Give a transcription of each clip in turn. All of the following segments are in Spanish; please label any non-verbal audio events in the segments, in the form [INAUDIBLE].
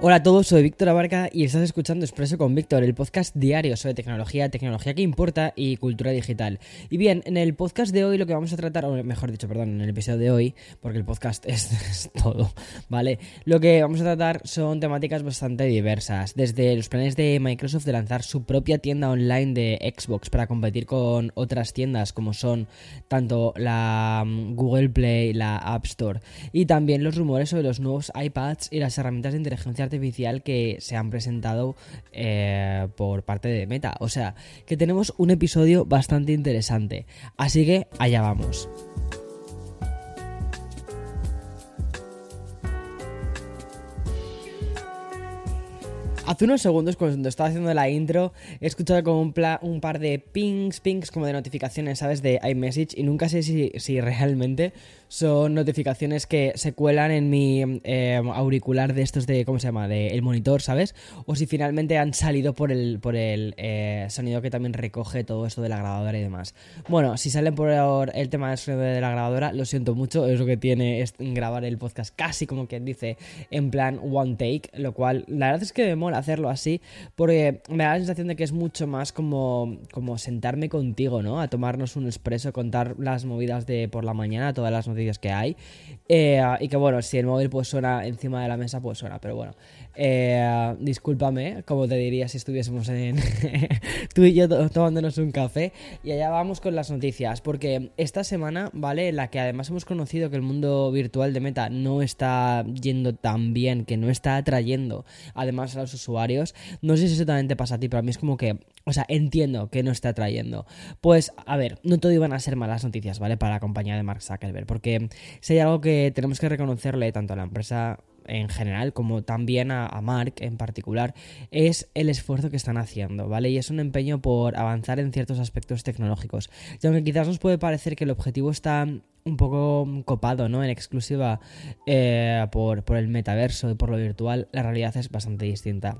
Hola a todos, soy Víctor Abarca y estás escuchando Expreso con Víctor, el podcast diario sobre tecnología, tecnología que importa y cultura digital. Y bien, en el podcast de hoy lo que vamos a tratar, o mejor dicho, perdón, en el episodio de hoy, porque el podcast [LAUGHS] es, todo, ¿vale? Lo que vamos a tratar son temáticas bastante diversas, desde los planes de Microsoft de lanzar su propia tienda online de Xbox para competir con otras tiendas como son tanto la mm, Google Play, la App Store, y también los rumores sobre los nuevos iPads y las herramientas de inteligencia artificial que se han presentado eh, por parte de Meta. O sea, que tenemos un episodio bastante interesante. Así que allá vamos. Hace unos segundos, cuando estaba haciendo la intro, he escuchado como un, par de pings, pings, como de notificaciones, ¿sabes? De iMessage. Y nunca sé si realmente son notificaciones que se cuelan en mi eh, auricular de estos de, ¿cómo se llama? De el monitor, ¿sabes? O si finalmente han salido por el, por el eh, sonido que también recoge todo esto de la grabadora y demás. Bueno, si salen por el tema del sonido de la grabadora, lo siento mucho, es lo que tiene grabar el podcast casi como quien dice en plan one take, lo cual la verdad es que me mola hacerlo así porque me da la sensación de que es mucho más como, como sentarme contigo, ¿no? A tomarnos un expreso, contar las movidas de por la mañana, todas las noticias que hay. Eh, y que bueno, si el móvil pues suena encima de la mesa, pues suena. Pero bueno, eh, discúlpame, como te diría si estuviésemos en [LAUGHS] tú y yo tomándonos un café. Y allá vamos con las noticias. Porque esta semana, ¿vale? La que además hemos conocido que el mundo virtual de Meta no está yendo tan bien, que no está atrayendo además a los usuarios. No sé si eso también te pasa a ti, pero a mí es como que, o sea, entiendo que no está atrayendo. Pues, a ver, no todo iban a ser malas noticias, ¿vale? Para la compañía de Mark Zuckerberg. Porque si hay algo que tenemos que reconocerle tanto a la empresa en general, como también a, Mark en particular, es el esfuerzo que están haciendo, ¿vale? Y es un empeño por avanzar en ciertos aspectos tecnológicos. Y aunque quizás nos puede parecer que el objetivo está un poco copado, ¿no? En exclusiva eh, por, por el metaverso y por lo virtual, la realidad es bastante distinta.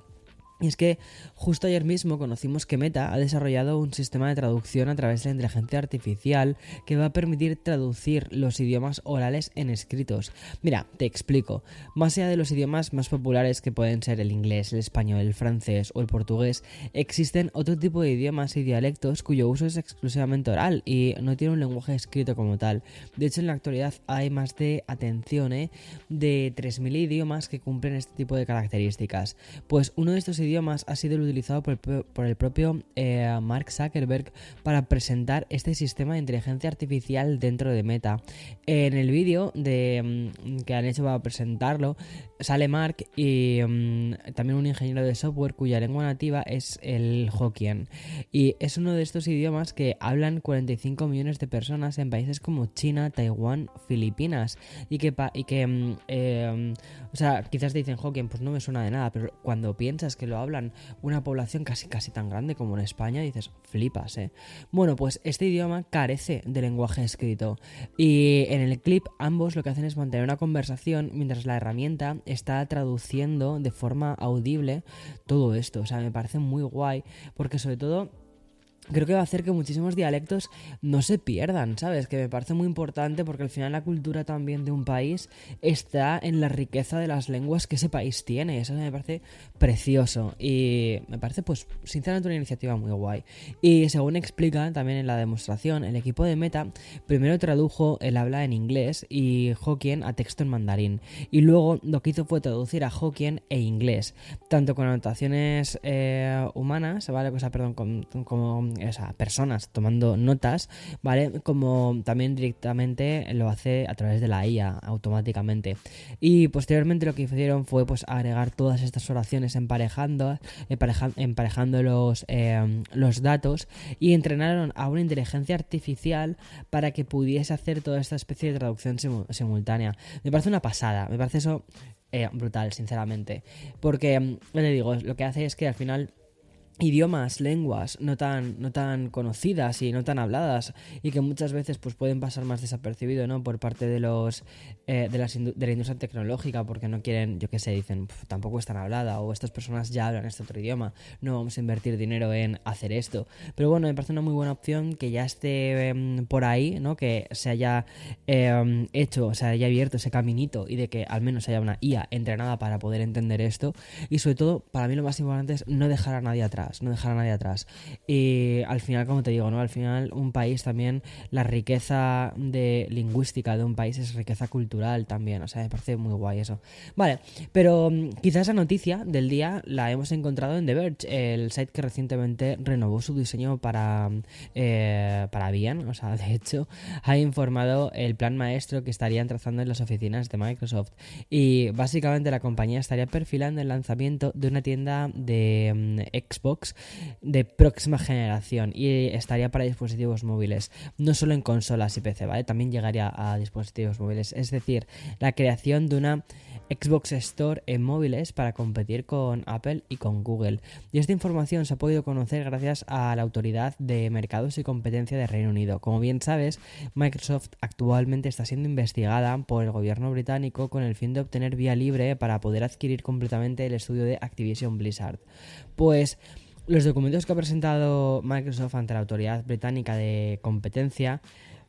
Y es que justo ayer mismo conocimos que Meta ha desarrollado un sistema de traducción a través de la inteligencia artificial que va a permitir traducir los idiomas orales en escritos. Mira, te explico. Más allá de los idiomas más populares que pueden ser el inglés, el español, el francés o el portugués, existen otro tipo de idiomas y dialectos cuyo uso es exclusivamente oral y no tiene un lenguaje escrito como tal. De hecho, en la actualidad hay más de, atención, ¿eh? de 3.000 idiomas que cumplen este tipo de características. Pues uno de estos idiomas idiomas ha sido el utilizado por el, propio eh, Mark Zuckerberg para presentar este sistema de inteligencia artificial dentro de Meta. En el vídeo de, mm, que han hecho para presentarlo sale Mark y mm, también un ingeniero de software cuya lengua nativa es el Hokkien. Y es uno de estos idiomas que hablan 45 millones de personas en países como China, Taiwán, Filipinas. Y que, y que mm, eh, o sea, quizás dicen Hokkien, pues no me suena de nada, pero cuando piensas que lo hablan una población casi casi tan grande como en España, dices, flipas, ¿eh? Bueno, pues este idioma carece de lenguaje escrito y en el clip ambos lo que hacen es mantener una conversación mientras la herramienta está traduciendo de forma audible todo esto, o sea, me parece muy guay porque sobre todo creo que va a hacer que muchísimos dialectos no se pierdan, ¿sabes? Que me parece muy importante porque al final la cultura también de un país está en la riqueza de las lenguas que ese país tiene. Eso me parece precioso y me parece, pues, sinceramente una iniciativa muy guay. Y según explica también en la demostración, el equipo de Meta primero tradujo el habla en inglés y Hokkien a texto en mandarín. Y luego lo que hizo fue traducir a Hokkien e inglés, tanto con anotaciones eh, humanas, ¿vale? O sea, perdón, con, como o sea, personas tomando notas, ¿vale? Como también directamente lo hace a través de la IA automáticamente. Y posteriormente lo que hicieron fue pues agregar todas estas oraciones emparejando, emparejando los, em, los datos y entrenaron a una inteligencia artificial para que pudiese hacer toda esta especie de traducción simultánea. Me parece una pasada, me parece eso eh, brutal, sinceramente. Porque, le digo, lo que hace es que al final idiomas, lenguas no tan, no tan conocidas y no tan habladas y que muchas veces pues pueden pasar más desapercibido ¿no? por parte de los eh, de, de, la industria tecnológica porque no quieren, yo qué sé, dicen tampoco es tan hablada o estas personas ya hablan este otro idioma, no vamos a invertir dinero en hacer esto. Pero bueno, me parece una muy buena opción que ya esté em, por ahí, ¿no? que se haya em, hecho, se haya abierto ese caminito y de que al menos haya una IA entrenada para poder entender esto y sobre todo, para mí lo más importante es no dejar a nadie atrás no dejar a nadie atrás. Y al final, como te digo, ¿no? Al final un país también, la riqueza de lingüística de un país es riqueza cultural también, o sea, me parece muy guay eso. Vale, pero mm, quizás esa noticia del día la hemos encontrado en The Verge, el site que recientemente renovó su diseño para, eh, para bien, o sea, [LAUGHS] de hecho, ha informado el plan maestro que estarían trazando en las oficinas de Microsoft. Y básicamente la compañía estaría perfilando el lanzamiento de una tienda de mm, Xbox de próxima generación y estaría para dispositivos móviles, no solo en consolas y PC, ¿vale? También llegaría a dispositivos móviles, es decir, la creación de una Xbox Store en móviles para competir con Apple y con Google. Y esta información se ha podido conocer gracias a la Autoridad de Mercados y Competencia de Reino Unido. Como bien sabes, Microsoft actualmente está siendo investigada por el gobierno británico con el fin de obtener vía libre para poder adquirir completamente el estudio de Activision Blizzard. Pues los documentos que ha presentado Microsoft ante la Autoridad Británica de Competencia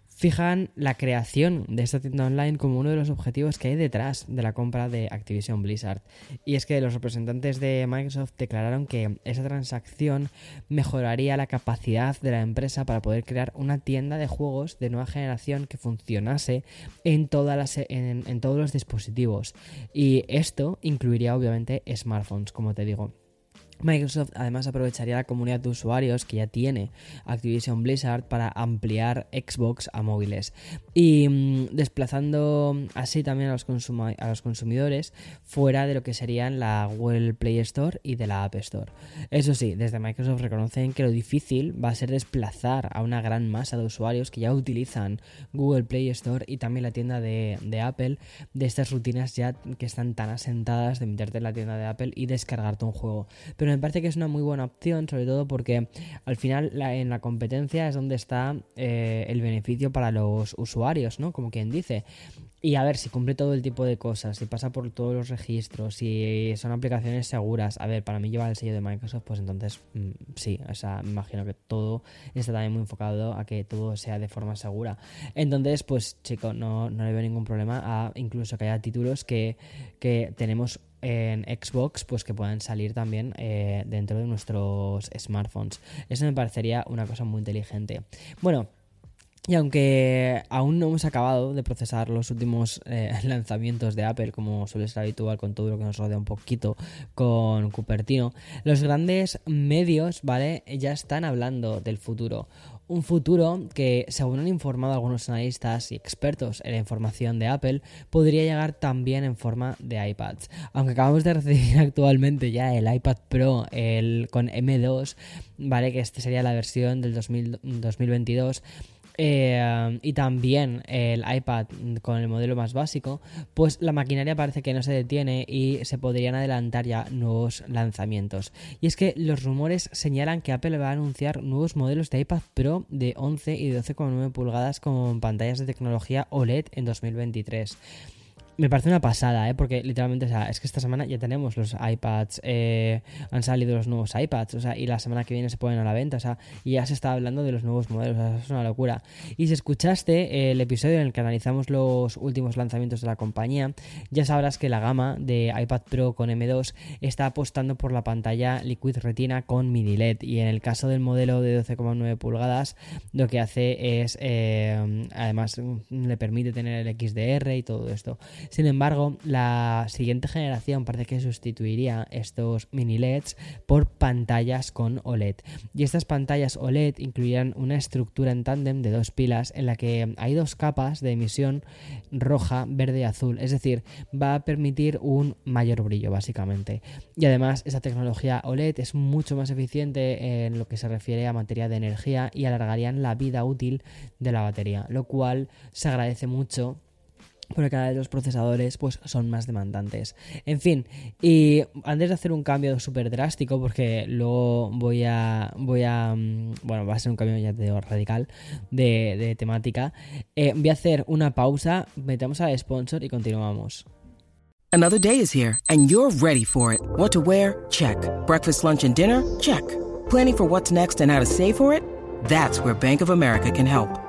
fijan la creación de esta tienda online como uno de los objetivos que hay detrás de la compra de Activision Blizzard. Y es que los representantes de Microsoft declararon que esa transacción mejoraría la capacidad de la empresa para poder crear una tienda de juegos de nueva generación que funcionase en, todas las, en, en todos los dispositivos. Y esto incluiría obviamente smartphones, como te digo. Microsoft además aprovecharía la comunidad de usuarios que ya tiene Activision Blizzard para ampliar Xbox a móviles y mm, desplazando así también a los, a los, consumidores fuera de lo que serían la Google Play Store y de la App Store. Eso sí, desde Microsoft reconocen que lo difícil va a ser desplazar a una gran masa de usuarios que ya utilizan Google Play Store y también la tienda de, de Apple de estas rutinas ya que están tan asentadas de meterte en la tienda de Apple y descargarte un juego. Me parece que es una muy buena opción, sobre todo porque al final en la competencia es donde está eh, el beneficio para los usuarios, ¿no? Como quien dice. Y a ver, si cumple todo el tipo de cosas, si pasa por todos los registros, si son aplicaciones seguras. A ver, para mí lleva el sello de Microsoft, pues entonces mm, sí, o sea, me imagino que todo está también muy enfocado a que todo sea de forma segura. Entonces, pues chico, no, no le veo ningún problema a incluso que haya títulos que, que tenemos en Xbox, pues que puedan salir también eh, dentro de nuestros smartphones. Eso me parecería una cosa muy inteligente. Bueno, y aunque aún no hemos acabado de procesar los últimos eh, [LAUGHS] lanzamientos de Apple, como suele ser habitual con todo lo que nos rodea un poquito con Cupertino, los grandes medios, ¿vale? Ya están hablando del futuro. Un futuro que, según han informado algunos analistas y expertos en la información de Apple, podría llegar también en forma de iPads. Aunque acabamos de recibir [LAUGHS] actualmente ya el iPad Pro el, con M2, ¿vale? Que este sería la versión del 2022 eh, y también el iPad con el modelo más básico, pues la maquinaria parece que no se detiene y se podrían adelantar ya nuevos lanzamientos. Y es que los rumores señalan que Apple va a anunciar nuevos modelos de iPad Pro de 11 y 12,9 pulgadas con pantallas de tecnología OLED en 2023 me parece una pasada, ¿eh? Porque literalmente, o sea, es que esta semana ya tenemos los iPads, eh, han salido los nuevos iPads, o sea, y la semana que viene se ponen a la venta, o sea, y ya se está hablando de los nuevos modelos, o sea, es una locura. Y si escuchaste el episodio en el que analizamos los últimos lanzamientos de la compañía, ya sabrás que la gama de iPad Pro con M2 está apostando por la pantalla Liquid Retina con mini LED, y en el caso del modelo de 12,9 pulgadas, lo que hace es, eh, además, le permite tener el XDR y todo esto. Sin embargo, la siguiente generación parece que sustituiría estos mini LEDs por pantallas con OLED. Y estas pantallas OLED incluirán una estructura en tándem de dos pilas en la que hay dos capas de emisión roja, verde y azul. Es decir, va a permitir un mayor brillo, básicamente. Y además, esta tecnología OLED es mucho más eficiente en lo que se refiere a materia de energía y alargarían la vida útil de la batería, lo cual se agradece mucho porque cada vez los procesadores pues son más demandantes. En fin, y antes de hacer un cambio súper drástico, porque luego voy a, voy a, mm, bueno, va a ser un cambio ya te digo, radical de, de temática, eh, voy a hacer una pausa, metemos al sponsor y continuamos. Another day is here and you're ready for it. What to wear? Check. Breakfast, lunch and dinner? Check. Planning for what's next and how to save for it? That's where Bank of America can help.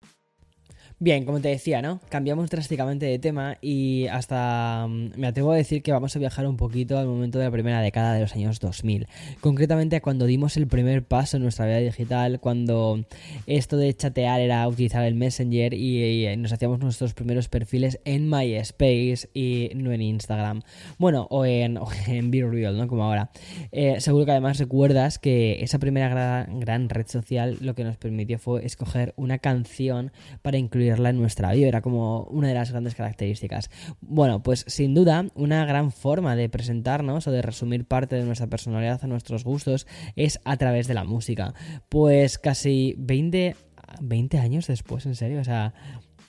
Bien, como te decía, ¿no? Cambiamos drásticamente de tema y hasta mm, me atrevo a decir que vamos a viajar un poquito al momento de la primera década de los años 2000. Concretamente a cuando dimos el primer paso en nuestra vida digital, cuando esto de chatear era utilizar el Messenger y, nos hacíamos nuestros primeros perfiles en MySpace y no en Instagram. Bueno, o en, o en Be Real, ¿no? Como ahora. Eh, seguro que además recuerdas que esa primera gran red social lo que nos permitió fue escoger una canción para incluir en nuestra vida, era como una de las grandes características. Bueno, pues sin duda, una gran forma de presentarnos o de resumir parte de nuestra personalidad a nuestros gustos es a través de la música. Pues casi 20, 20 años después, en serio, o sea,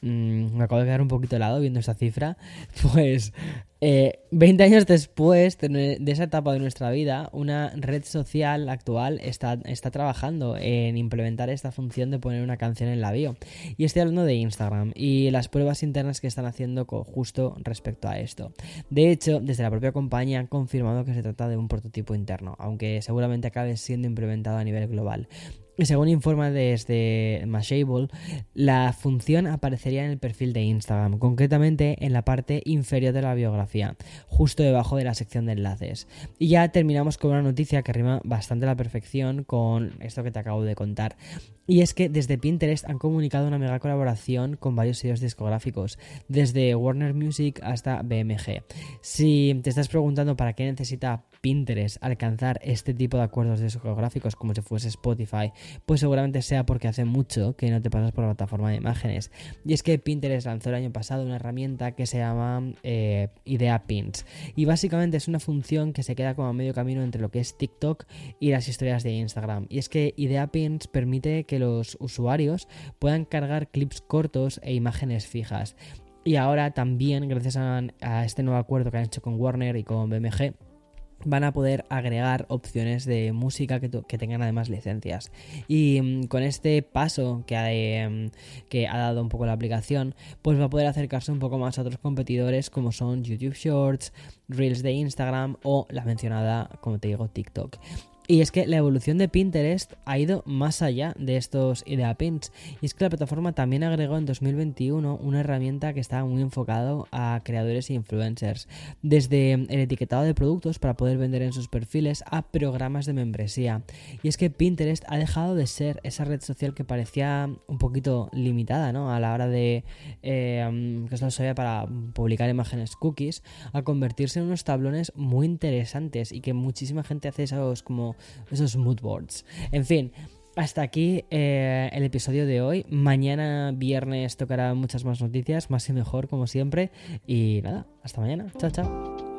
Mm, me acabo de quedar un poquito helado viendo esa cifra, [LAUGHS] pues 20 eh, años después de, esa etapa de nuestra vida, una red social actual está, está trabajando en implementar esta función de poner una canción en la bio. Y estoy hablando de Instagram y las pruebas internas que están haciendo justo respecto a esto. De hecho, desde la propia compañía han confirmado que se trata de un prototipo interno, aunque seguramente acabe siendo implementado a nivel global. Según informa desde Mashable, la función aparecería en el perfil de Instagram, concretamente en la parte inferior de la biografía, justo debajo de la sección de enlaces. Y ya terminamos con una noticia que rima bastante a la perfección con esto que te acabo de contar. Y es que desde Pinterest han comunicado una mega colaboración con varios sellos discográficos, desde Warner Music hasta BMG. Si te estás preguntando para qué necesita Pinterest alcanzar este tipo de acuerdos discográficos como si fuese Spotify, pues seguramente sea porque hace mucho que no te pasas por la plataforma de imágenes. Y es que Pinterest lanzó el año pasado una herramienta que se llama eh, Idea Pins. Y básicamente es una función que se queda como a medio camino entre lo que es TikTok y las historias de Instagram. Y es que Idea Pins permite que los usuarios puedan cargar clips cortos e imágenes fijas. Y ahora también, gracias a, a este nuevo acuerdo que han hecho con Warner y con BMG, van a poder agregar opciones de música que, tengan además licencias. Y mm, con este paso em, que ha dado un poco la aplicación, pues va a poder acercarse un poco más a otros competidores como son YouTube Shorts, Reels de Instagram o la mencionada, como te digo, TikTok. Y es que la evolución de Pinterest ha ido más allá de estos idea pins. Y es que la plataforma también agregó en 2021 una herramienta que estaba muy enfocado a creadores e influencers. Desde el etiquetado de productos para poder vender en sus perfiles a programas de membresía. Y es que Pinterest ha dejado de ser esa red social que parecía un poquito limitada ¿no? a la hora de eh, que se para publicar imágenes cookies a convertirse en unos tablones muy interesantes y que muchísima gente hace esos esos mood boards. En fin, hasta aquí eh, el episodio de hoy. Mañana viernes tocará muchas más noticias, más y mejor como siempre. Y nada, hasta mañana. Chao, chao.